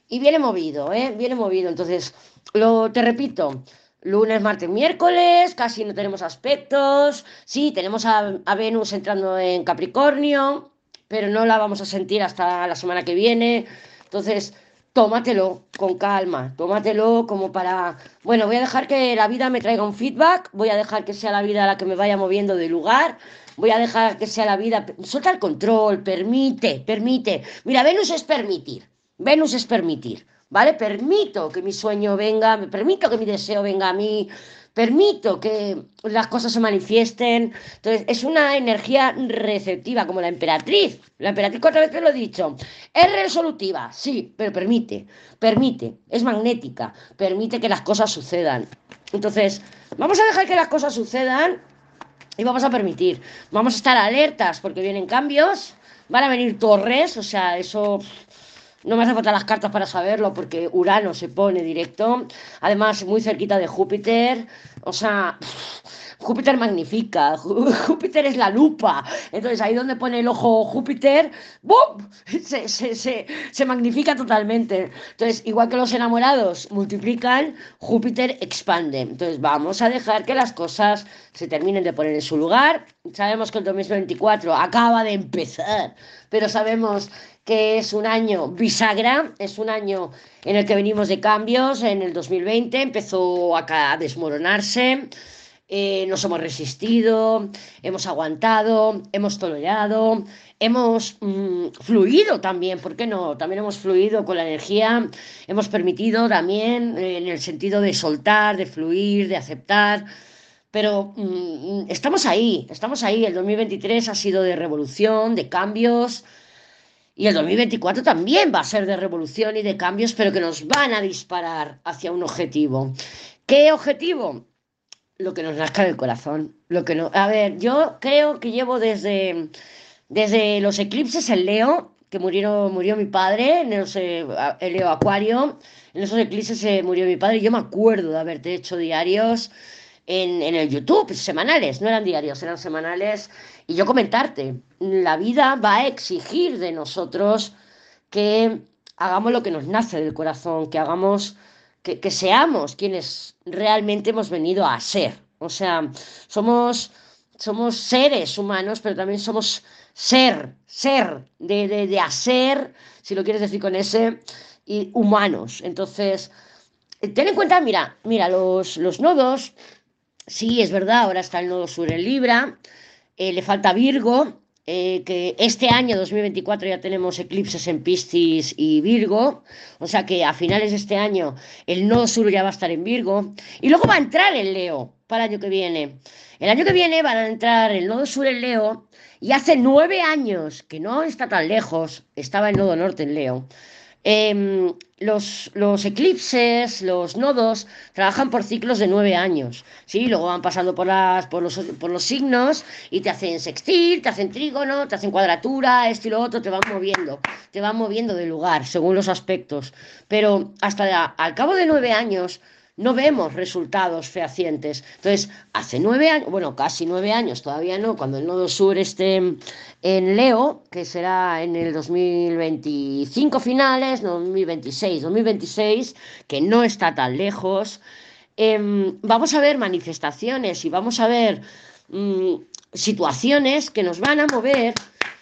Y viene movido, ¿eh? Viene movido. Entonces, lo, te repito, lunes, martes, miércoles, casi no tenemos aspectos. Sí, tenemos a, a Venus entrando en Capricornio, pero no la vamos a sentir hasta la semana que viene. Entonces, tómatelo con calma, tómatelo como para, bueno, voy a dejar que la vida me traiga un feedback, voy a dejar que sea la vida la que me vaya moviendo de lugar, voy a dejar que sea la vida, suelta el control, permite, permite. Mira, Venus es permitir, Venus es permitir, ¿vale? Permito que mi sueño venga, me permito que mi deseo venga a mí, permito que las cosas se manifiesten. Entonces, es una energía receptiva, como la emperatriz. La emperatriz, otra vez te lo he dicho, es resolutiva, sí, pero permite, permite, es magnética, permite que las cosas sucedan. Entonces, vamos a dejar que las cosas sucedan y vamos a permitir. Vamos a estar alertas porque vienen cambios, van a venir torres, o sea, eso no me hace falta las cartas para saberlo porque Urano se pone directo. Además, muy cerquita de Júpiter. O sea, Júpiter magnifica. Júpiter es la lupa. Entonces, ahí donde pone el ojo Júpiter, ¡bum! Se, se, se, se magnifica totalmente. Entonces, igual que los enamorados multiplican, Júpiter expande. Entonces, vamos a dejar que las cosas se terminen de poner en su lugar. Sabemos que el 2024 acaba de empezar, pero sabemos que es un año bisagra, es un año en el que venimos de cambios, en el 2020 empezó a desmoronarse, eh, nos hemos resistido, hemos aguantado, hemos tolerado, hemos mm, fluido también, ¿por qué no? También hemos fluido con la energía, hemos permitido también eh, en el sentido de soltar, de fluir, de aceptar. Pero mm, estamos ahí, estamos ahí. El 2023 ha sido de revolución, de cambios, Y el 2024 también va a ser de revolución y de cambios, pero que nos van a disparar hacia un objetivo. ¿Qué objetivo? Lo que nos nazca del corazón. Lo que no... A ver, yo creo que llevo desde, desde los eclipses en Leo, que murieron, murió mi padre, en los, eh, el Leo Acuario, en esos eclipses se murió mi padre. Yo me acuerdo de haberte hecho diarios en, en, el YouTube, semanales, no eran diarios, eran semanales. Y yo comentarte, la vida va a exigir de nosotros que hagamos lo que nos nace del corazón, que hagamos, que, que seamos quienes realmente hemos venido a ser. O sea, somos, somos seres humanos, pero también somos ser, ser, de, de, de hacer, si lo quieres decir con ese, y humanos. Entonces, ten en cuenta, mira, mira, los, los nodos, sí, es verdad, ahora está el nodo sur en Libra, eh, le falta Virgo, eh, que este año 2024 ya tenemos eclipses en Piscis y Virgo, o sea que a finales de este año el nodo sur ya va a estar en Virgo, y luego va a entrar el Leo para el año que viene. El año que viene van a entrar el nodo sur en Leo, y hace nueve años, que no está tan lejos, estaba el nodo norte en Leo. Eh, los, los, eclipses, los nodos, trabajan por ciclos de nueve años. ¿sí? Luego van pasando por, las, por, los, por los signos y te hacen sextil, te hacen trígono, te hacen cuadratura, esto y lo otro, te van moviendo, te van moviendo de lugar según los aspectos. Pero hasta al cabo de nueve años no vemos resultados fehacientes. Entonces, hace nueve años, bueno, casi nueve años, todavía no, cuando el nodo sur esté en Leo, que será en el 2025 finales, 2026, 2026, que no está tan lejos, eh, vamos a ver manifestaciones y vamos a ver mmm, situaciones que nos van a mover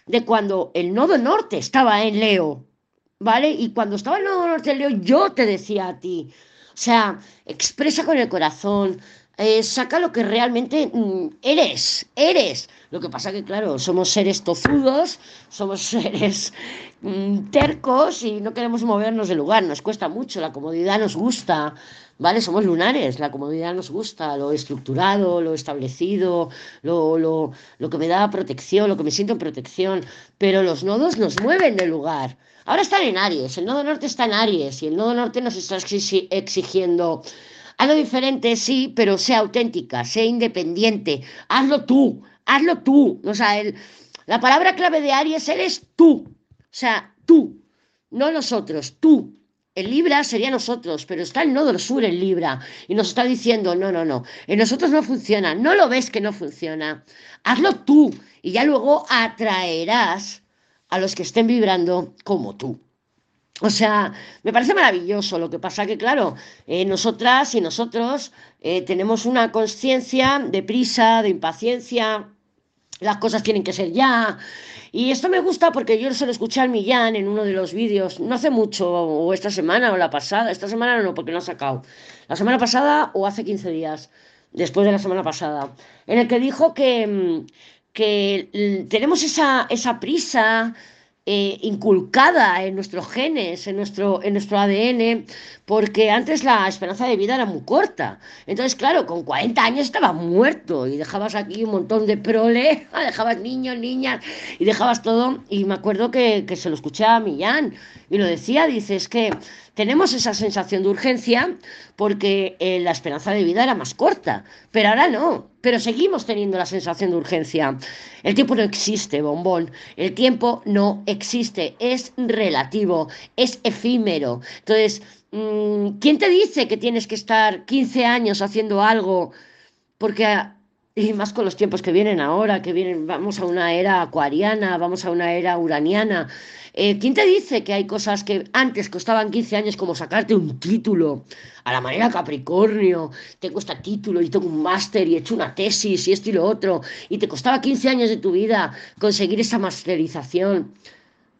de cuando el nodo norte estaba en Leo, ¿vale? Y cuando estaba el nodo norte en Leo, yo te decía a ti, sea, expresa con el corazón, eh, saca lo que realmente mm, eres, eres. Lo que pasa que, claro, somos seres tozudos, somos seres mm, tercos y no queremos movernos del lugar, nos cuesta mucho, la comodidad nos gusta, ¿vale? Somos lunares, la comodidad nos gusta, lo estructurado, lo establecido, lo, lo, lo que me da protección, lo que me siento en protección, pero los nodos nos mueven del lugar. Ahora están en Aries, el nodo norte está en Aries y el nodo norte nos está exigiendo algo diferente, sí, pero sea auténtica, sea independiente, hazlo tú, hazlo tú. O sea, el, la palabra clave de Aries eres tú, o sea, tú, no nosotros, tú. En Libra sería nosotros, pero está el nodo sur en Libra y nos está diciendo, no, no, no, en nosotros no funciona, no lo ves que no funciona, hazlo tú y ya luego atraerás a los que estén vibrando como tú. O sea, me parece maravilloso. Lo que pasa que, claro, eh, nosotras y nosotros eh, tenemos una conciencia de prisa, de impaciencia, las cosas tienen que ser ya. Y esto me gusta porque yo se lo escuché al Millán en uno de los vídeos, no hace mucho, o esta semana o la pasada, esta semana no, porque no ha sacado, la semana pasada o hace 15 días, después de la semana pasada, en el que dijo que mm, que tenemos esa, esa prisa eh, inculcada en nuestros genes, en nuestro, en nuestro ADN, porque antes la esperanza de vida era muy corta. Entonces, claro, con 40 años estaba muerto y dejabas aquí un montón de prole, dejabas niños, niñas y dejabas todo. Y me acuerdo que, que se lo escuché a Millán y lo decía, dice, es que tenemos esa sensación de urgencia porque eh, la esperanza de vida era más corta, pero ahora no, pero seguimos teniendo la sensación de urgencia. El tiempo no existe, bombón, el tiempo no existe, es relativo, es efímero. Entonces, mmm, ¿quién te dice que tienes que estar 15 años haciendo algo? Porque y más con los tiempos que vienen ahora, que vienen, vamos a una era acuariana, vamos a una era uraniana. Eh, ¿Quién te dice que hay cosas que antes costaban 15 años como sacarte un título a la manera Capricornio? Tengo este título y tengo un máster y he hecho una tesis y esto y lo otro, y te costaba 15 años de tu vida conseguir esa masterización.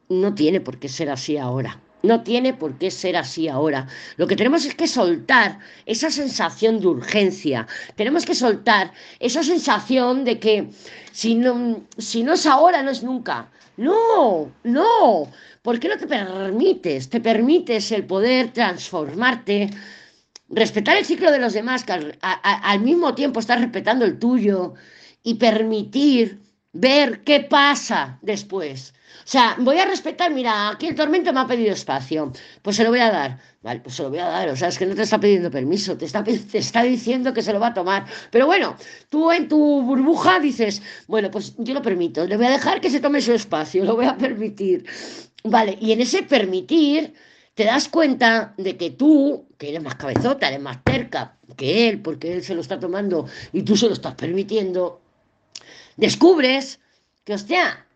No tiene por qué ser así ahora. No tiene por qué ser así ahora. Lo que tenemos es que soltar esa sensación de urgencia. Tenemos que soltar esa sensación de que si no, si no es ahora, no es nunca. No, no. ¿Por qué no te permites? Te permites el poder transformarte, respetar el ciclo de los demás, que al, al mismo tiempo estás respetando el tuyo y permitir ver qué pasa después. O sea, voy a respetar, mira, aquí el tormento me ha pedido espacio, pues se lo voy a dar. Vale, pues se lo voy a dar. O sea, es que no te está pidiendo permiso, te está, te está diciendo que se lo va a tomar. Pero bueno, tú en tu burbuja dices, bueno, pues yo lo permito, le voy a dejar que se tome su espacio, lo voy a permitir. Vale, y en ese permitir te das cuenta de que tú, que eres más cabezota, eres más terca que él, porque él se lo está tomando y tú se lo estás permitiendo, descubres que, hostia,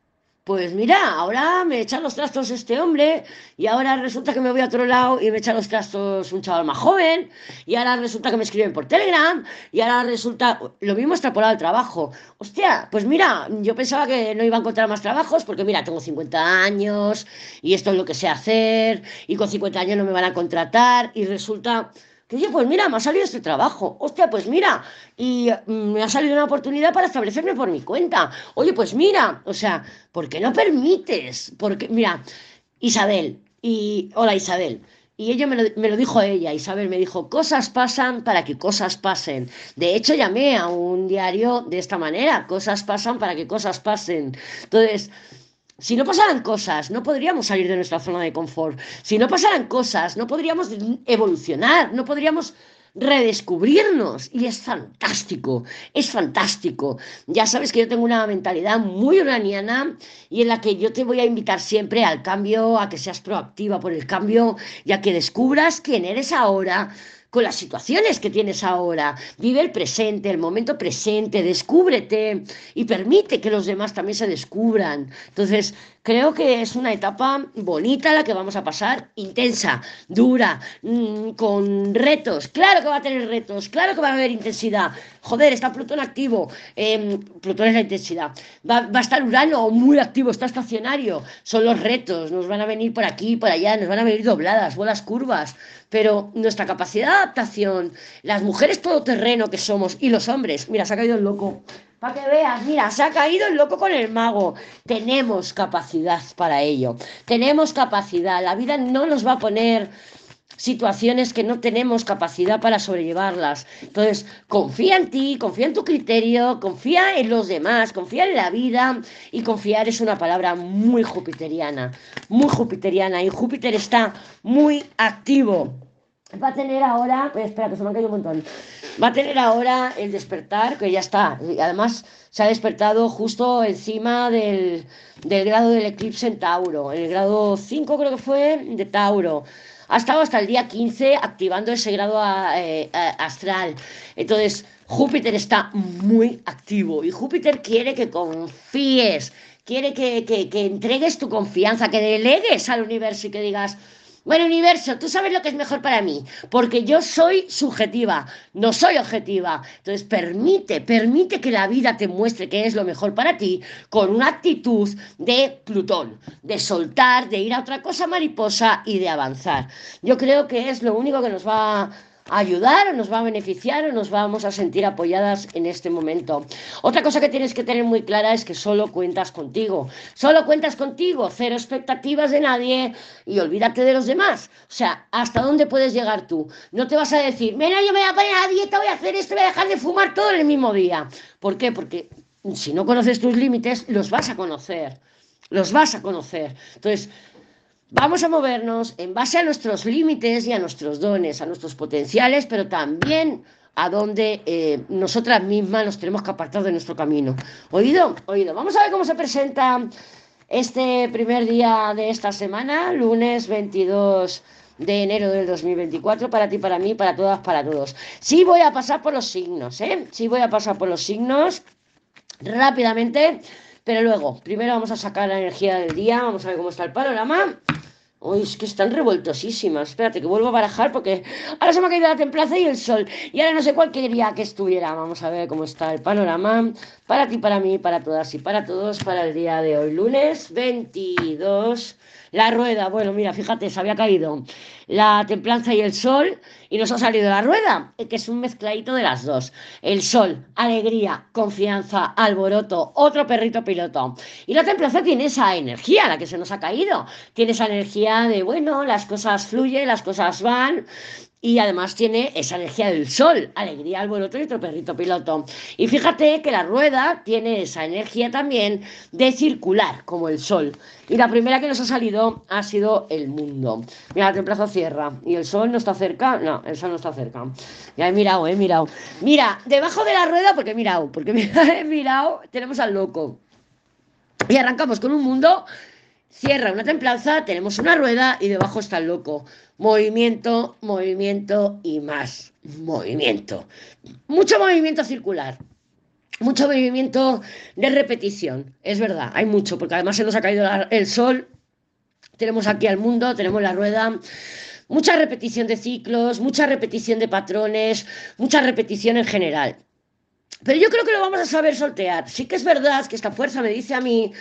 pues mira, ahora me echa los trastos este hombre y ahora resulta que me voy a otro lado y me echa los trastos un chaval más joven y ahora resulta que me escriben por Telegram y ahora resulta lo mismo extrapolado al trabajo. Hostia, pues mira, yo pensaba que no iba a encontrar más trabajos porque mira, tengo 50 años y esto es lo que sé hacer y con 50 años no me van a contratar y resulta oye, pues mira, me ha salido este trabajo, hostia, pues mira, y mm, me ha salido una oportunidad para establecerme por mi cuenta, oye, pues mira, o sea, ¿por qué no permites? Porque, mira, Isabel, y hola Isabel, y ella me lo, me lo, dijo ella, Isabel me dijo, cosas pasan para que cosas pasen. De hecho, llamé a un diario de esta manera, cosas pasan para que cosas pasen. Entonces, si no pasaran cosas, no podríamos salir de nuestra zona de confort. Si no pasaran cosas, no podríamos evolucionar, no podríamos redescubrirnos. Y es fantástico, es fantástico. Ya sabes que yo tengo una mentalidad muy uraniana y en la que yo te voy a invitar siempre al cambio, a que seas proactiva por el cambio y a que descubras quién eres ahora con las situaciones que tienes ahora. Vive el presente, el momento presente, descúbrete y permite que los demás también se descubran. Entonces, creo que es una etapa bonita la que vamos a pasar, intensa, dura, mmm, con retos. Claro que va a tener retos, claro que va a haber intensidad. Joder, está Plutón activo. Eh, Plutón es la intensidad. Va, va, a estar Urano muy activo, está estacionario. Son los retos, nos van a venir por aquí, por allá, nos van a venir dobladas, bolas curvas pero nuestra capacidad de adaptación, las mujeres todoterreno que somos y los hombres, mira, se ha caído el loco. Para que veas, mira, se ha caído el loco con el mago. Tenemos capacidad para ello. Tenemos capacidad. La vida no nos va a poner situaciones que no tenemos capacidad para sobrellevarlas. Entonces, confía en ti, confía en tu criterio, confía en los demás, confía en la vida y confiar es una palabra muy jupiteriana, muy jupiteriana y Júpiter está muy activo. Va a tener ahora, espera que se me ha caído un montón, va a tener ahora el despertar, que ya está, y además se ha despertado justo encima del, del grado del eclipse en Tauro, el grado 5 creo que fue de Tauro. Ha estado hasta el día 15 activando ese grado eh, astral. Entonces, Júpiter está muy activo y Júpiter quiere que confíes, quiere que, que, que entregues tu confianza, que delegues al universo y que digas, bueno, universo, tú sabes lo que es mejor para mí, porque yo soy subjetiva, no soy objetiva. Entonces, permite, permite que la vida te muestre qué es lo mejor para ti con una actitud de Plutón, de soltar, de ir a otra cosa mariposa y de avanzar. Yo creo que es lo único que nos va a ayudar o nos va a beneficiar o nos vamos a sentir apoyadas en este momento. Otra cosa que tienes que tener muy clara es que solo cuentas contigo. Solo cuentas contigo, cero expectativas de nadie y olvídate de los demás. O sea, ¿hasta dónde puedes llegar tú? No te vas a decir, mira, yo me voy a poner a dieta, voy a hacer esto, voy a dejar de fumar todo en el mismo día. ¿Por qué? Porque si no conoces tus límites, los vas a conocer. Los vas a conocer. Entonces, Vamos a movernos en base a nuestros límites y a nuestros dones, a nuestros potenciales, pero también a donde eh, nosotras mismas nos tenemos que apartar de nuestro camino. ¿Oído? Oído. Vamos a ver cómo se presenta este primer día de esta semana, lunes 22 de enero del 2024, para ti, para mí, para todas, para todos. Sí voy a pasar por los signos, ¿eh? Sí voy a pasar por los signos rápidamente, pero luego, primero vamos a sacar la energía del día, vamos a ver cómo está el panorama. Uy, es que están revoltosísimas. Espérate, que vuelvo a barajar porque ahora se me ha caído la templanza y el sol. Y ahora no sé cuál quería que estuviera. Vamos a ver cómo está el panorama. Para ti, para mí, para todas y para todos, para el día de hoy, lunes 22 la rueda, bueno, mira, fíjate, se había caído la templanza y el sol y nos ha salido la rueda, que es un mezcladito de las dos. El sol, alegría, confianza, alboroto, otro perrito piloto. Y la templanza tiene esa energía, la que se nos ha caído. Tiene esa energía de, bueno, las cosas fluyen, las cosas van y además tiene esa energía del sol, alegría, alboroto y otro perrito piloto. Y fíjate que la rueda tiene esa energía también de circular, como el sol. Y la primera que nos ha salido ha sido el mundo. Mira, la templazo cierra. ¿Y el sol no está cerca? No, el sol no está cerca. Ya he mirado, he mirado. Mira, debajo de la rueda, porque he mirado, porque he mirado, tenemos al loco. Y arrancamos con un mundo cierra una templanza, tenemos una rueda y debajo está el loco. Movimiento, movimiento y más movimiento. Mucho movimiento circular. Mucho movimiento de repetición. Es verdad, hay mucho, porque además se nos ha caído el sol. Tenemos aquí al mundo, tenemos la rueda. Mucha repetición de ciclos, mucha repetición de patrones, mucha repetición en general. Pero yo creo que lo vamos a saber soltear. Sí que es verdad que esta fuerza me dice a mí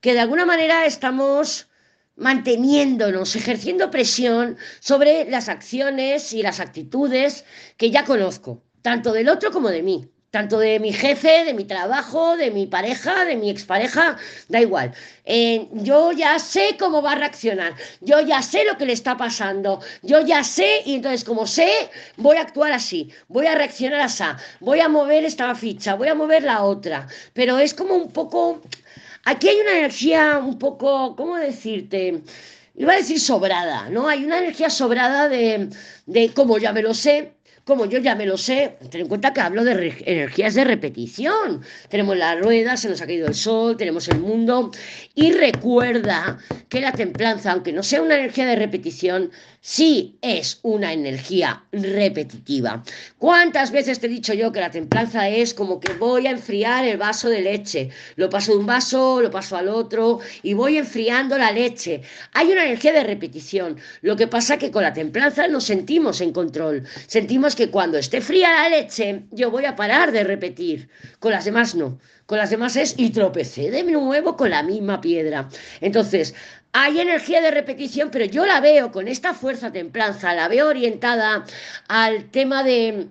que de alguna manera estamos manteniéndonos, ejerciendo presión sobre las acciones y las actitudes que ya conozco, tanto del otro como de mí, tanto de mi jefe, de mi trabajo, de mi pareja, de mi expareja, da igual. Eh, yo ya sé cómo va a reaccionar, yo ya sé lo que le está pasando, yo ya sé y entonces como sé, voy a actuar así, voy a reaccionar así, voy a mover esta ficha, voy a mover la otra, pero es como un poco Aquí hay una energía un poco, ¿cómo decirte? Iba a decir sobrada, ¿no? Hay una energía sobrada de, de como ya me lo sé, como yo ya me lo sé, ten en cuenta que hablo de energías de repetición. Tenemos la rueda, se nos ha caído el sol, tenemos el mundo. Y recuerda que la templanza, aunque no sea una energía de repetición, sí es una energía repetitiva. ¿Cuántas veces te he dicho yo que la templanza es como que voy a enfriar el vaso de leche? Lo paso de un vaso, lo paso al otro y voy enfriando la leche. Hay una energía de repetición. Lo que pasa que con la templanza nos sentimos en control. Sentimos que cuando esté fría la leche, yo voy a parar de repetir. Con las demás no. Con las demás es y tropecé de nuevo con la misma piedra. Entonces, hay energía de repetición, pero yo la veo con esta fuerza templanza, la veo orientada al tema de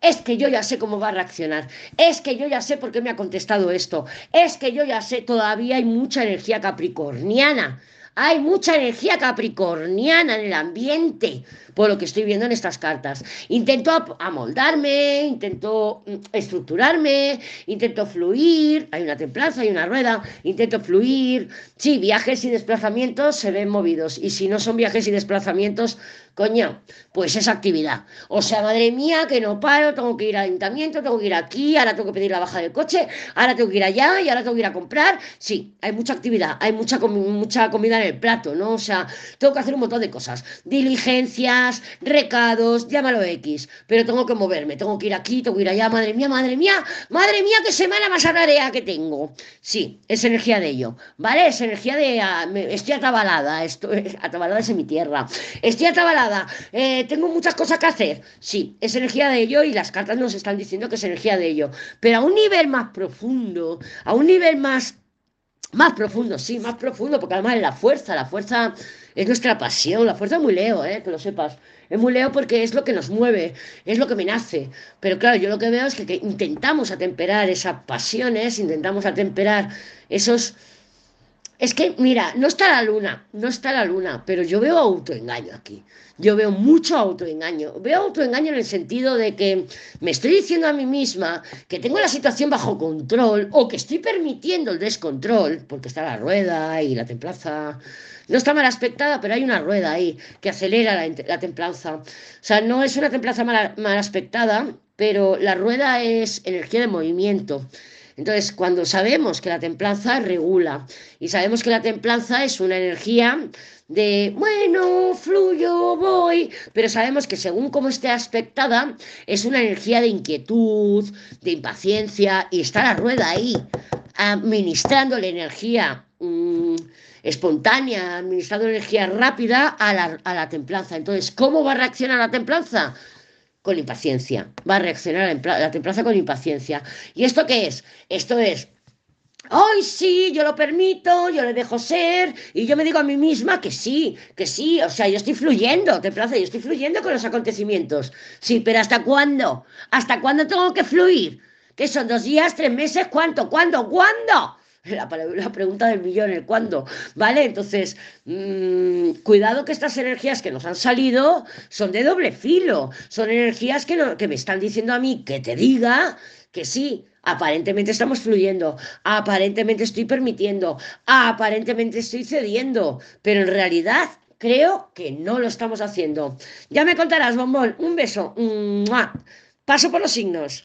es que yo ya sé cómo va a reaccionar, es que yo ya sé por qué me ha contestado esto, es que yo ya sé, todavía hay mucha energía capricorniana, hay mucha energía capricorniana en el ambiente por lo que estoy viendo en estas cartas. Intento amoldarme, intento mm, estructurarme, intento fluir, hay una templanza, hay una rueda, intento fluir. Sí, viajes y desplazamientos se ven movidos y si no son viajes y desplazamientos, coño, pues es actividad. O sea, madre mía, que no paro, tengo que ir al ayuntamiento, tengo que ir aquí, ahora tengo que pedir la baja del coche, ahora tengo que ir allá y ahora tengo que ir a comprar. Sí, hay mucha actividad, hay mucha, mucha comida en el plato, ¿no? O sea, tengo que hacer un montón de cosas. Diligencia, recados, llámalo X, pero tengo que moverme, tengo que ir aquí, tengo que ir allá, madre mía, madre mía, madre mía, qué semana más tarea que tengo. Sí, es energía de ello, ¿vale? Es energía de, ah, estoy atabalada, estoy, atabalada es en mi tierra, estoy atabalada, eh, tengo muchas cosas que hacer, sí, es energía de ello y las cartas nos están diciendo que es energía de ello, pero a un nivel más profundo, a un nivel más más profundo, sí, más profundo, porque además es la fuerza, la fuerza es nuestra pasión, la fuerza es muy leo, ¿eh? que lo sepas. Es muy leo porque es lo que nos mueve, es lo que me nace. Pero claro, yo lo que veo es que, que intentamos atemperar esas pasiones, intentamos atemperar esos... Es que, mira, no está la luna, no está la luna, pero yo veo autoengaño aquí. Yo veo mucho autoengaño. Veo autoengaño en el sentido de que me estoy diciendo a mí misma que tengo la situación bajo control o que estoy permitiendo el descontrol, porque está la rueda y la templaza no está mal aspectada, pero hay una rueda ahí que acelera la, templanza. O sea, no es una templanza mal, mal aspectada, pero la rueda es energía de movimiento. Entonces, cuando sabemos que la templanza regula y sabemos que la templanza es una energía de, bueno, fluyo, voy, pero sabemos que según cómo esté aspectada, es una energía de inquietud, de impaciencia, y está la rueda ahí, administrando la energía. Mm, espontánea, administrando energía rápida a la, a la templanza. Entonces, ¿cómo va a reaccionar la templanza? Con impaciencia. Va a reaccionar la templanza con impaciencia. ¿Y esto qué es? Esto es ¡Ay, sí! Yo lo permito, yo le dejo ser, y yo me digo a mí misma que sí, que sí, o sea, yo estoy fluyendo, templanza, yo estoy fluyendo con los acontecimientos. Sí, pero ¿hasta cuándo? ¿Hasta cuándo tengo que fluir? ¿Qué son dos días, tres meses? ¿Cuánto? ¿Cuándo? ¿Cuándo? La, pregunta del millón, el cuándo, ¿vale? Entonces, mmm, cuidado que estas energías que nos han salido son de doble filo, son energías que, no, que me están diciendo a mí que te diga que sí, aparentemente estamos fluyendo, aparentemente estoy permitiendo, aparentemente estoy cediendo, pero en realidad creo que no lo estamos haciendo. Ya me contarás, bombón. Un beso. Paso por los signos.